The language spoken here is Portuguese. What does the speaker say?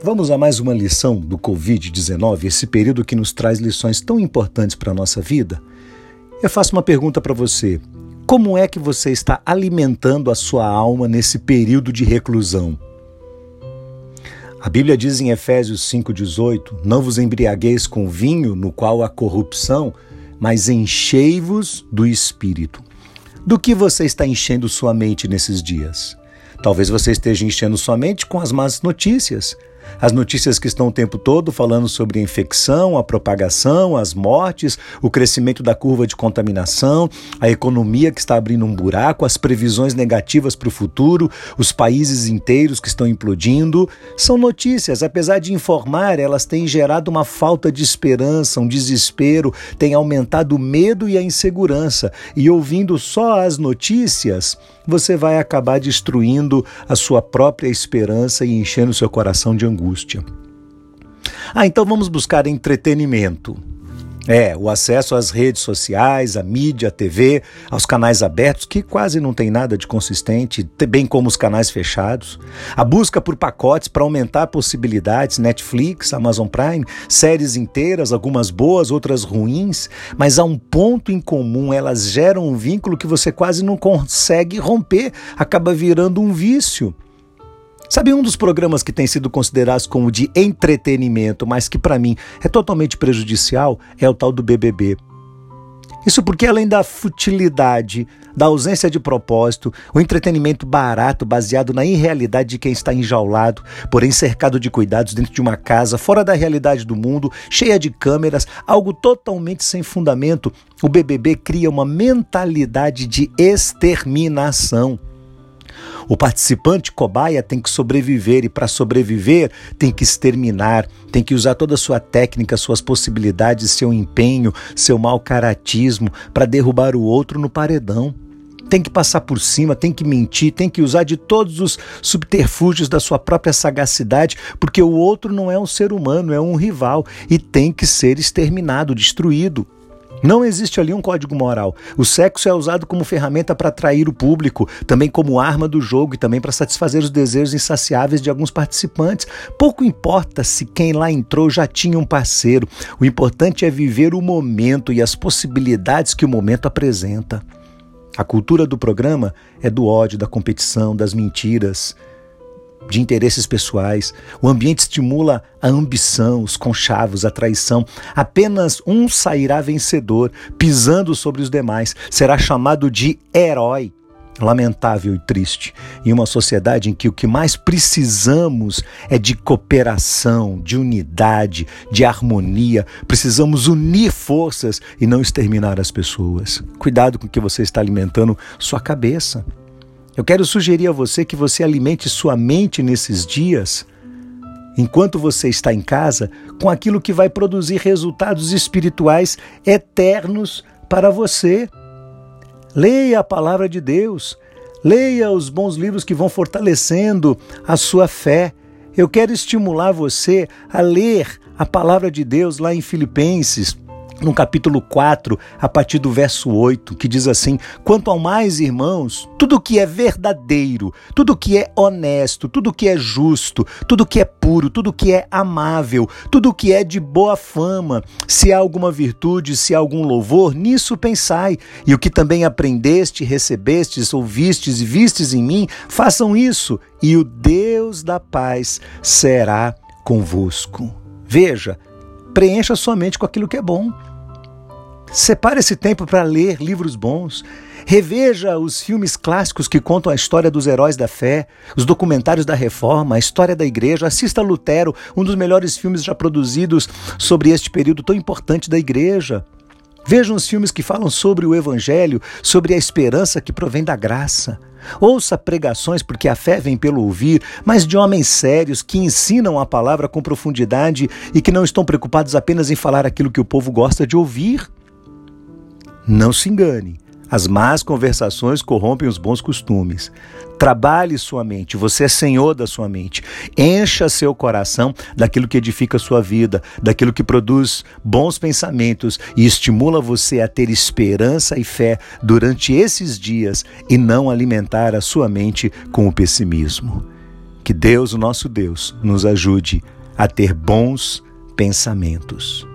Vamos a mais uma lição do Covid-19, esse período que nos traz lições tão importantes para a nossa vida? Eu faço uma pergunta para você. Como é que você está alimentando a sua alma nesse período de reclusão? A Bíblia diz em Efésios 5,18: Não vos embriagueis com vinho, no qual há corrupção, mas enchei-vos do espírito. Do que você está enchendo sua mente nesses dias? Talvez você esteja enchendo sua mente com as más notícias, as notícias que estão o tempo todo falando sobre a infecção, a propagação, as mortes, o crescimento da curva de contaminação, a economia que está abrindo um buraco, as previsões negativas para o futuro, os países inteiros que estão implodindo. São notícias, apesar de informar, elas têm gerado uma falta de esperança, um desespero, têm aumentado o medo e a insegurança. E ouvindo só as notícias, você vai acabar destruindo a sua própria esperança e enchendo seu coração de angústia. Ah, então vamos buscar entretenimento. É, o acesso às redes sociais, à mídia, à TV, aos canais abertos, que quase não tem nada de consistente, bem como os canais fechados. A busca por pacotes para aumentar possibilidades, Netflix, Amazon Prime, séries inteiras, algumas boas, outras ruins, mas há um ponto em comum, elas geram um vínculo que você quase não consegue romper, acaba virando um vício. Sabe um dos programas que tem sido considerados como de entretenimento, mas que para mim é totalmente prejudicial, é o tal do BBB. Isso porque além da futilidade, da ausência de propósito, o entretenimento barato baseado na irrealidade de quem está enjaulado, porém cercado de cuidados dentro de uma casa fora da realidade do mundo, cheia de câmeras, algo totalmente sem fundamento, o BBB cria uma mentalidade de exterminação. O participante cobaia tem que sobreviver e para sobreviver tem que exterminar, tem que usar toda a sua técnica, suas possibilidades, seu empenho, seu mau caratismo para derrubar o outro no paredão tem que passar por cima, tem que mentir, tem que usar de todos os subterfúgios da sua própria sagacidade, porque o outro não é um ser humano, é um rival e tem que ser exterminado, destruído. Não existe ali um código moral. O sexo é usado como ferramenta para atrair o público, também como arma do jogo e também para satisfazer os desejos insaciáveis de alguns participantes. Pouco importa se quem lá entrou já tinha um parceiro. O importante é viver o momento e as possibilidades que o momento apresenta. A cultura do programa é do ódio, da competição, das mentiras, de interesses pessoais. O ambiente estimula a ambição, os conchavos, a traição. Apenas um sairá vencedor, pisando sobre os demais. Será chamado de herói. Lamentável e triste. Em uma sociedade em que o que mais precisamos é de cooperação, de unidade, de harmonia. Precisamos unir forças e não exterminar as pessoas. Cuidado com o que você está alimentando sua cabeça. Eu quero sugerir a você que você alimente sua mente nesses dias, enquanto você está em casa, com aquilo que vai produzir resultados espirituais eternos para você. Leia a palavra de Deus, leia os bons livros que vão fortalecendo a sua fé. Eu quero estimular você a ler a palavra de Deus lá em Filipenses no capítulo 4, a partir do verso 8, que diz assim: Quanto ao mais, irmãos, tudo que é verdadeiro, tudo que é honesto, tudo que é justo, tudo que é puro, tudo que é amável, tudo que é de boa fama, se há alguma virtude, se há algum louvor, nisso pensai. E o que também aprendeste, recebestes, ouvistes e vistes em mim, façam isso, e o Deus da paz será convosco. Veja, preencha sua mente com aquilo que é bom. Separe esse tempo para ler livros bons. Reveja os filmes clássicos que contam a história dos heróis da fé, os documentários da reforma, a história da igreja. Assista Lutero, um dos melhores filmes já produzidos sobre este período tão importante da igreja. Veja os filmes que falam sobre o Evangelho, sobre a esperança que provém da graça. Ouça pregações, porque a fé vem pelo ouvir, mas de homens sérios que ensinam a palavra com profundidade e que não estão preocupados apenas em falar aquilo que o povo gosta de ouvir. Não se engane. As más conversações corrompem os bons costumes. Trabalhe sua mente, você é senhor da sua mente. Encha seu coração daquilo que edifica sua vida, daquilo que produz bons pensamentos e estimula você a ter esperança e fé durante esses dias e não alimentar a sua mente com o pessimismo. Que Deus, o nosso Deus, nos ajude a ter bons pensamentos.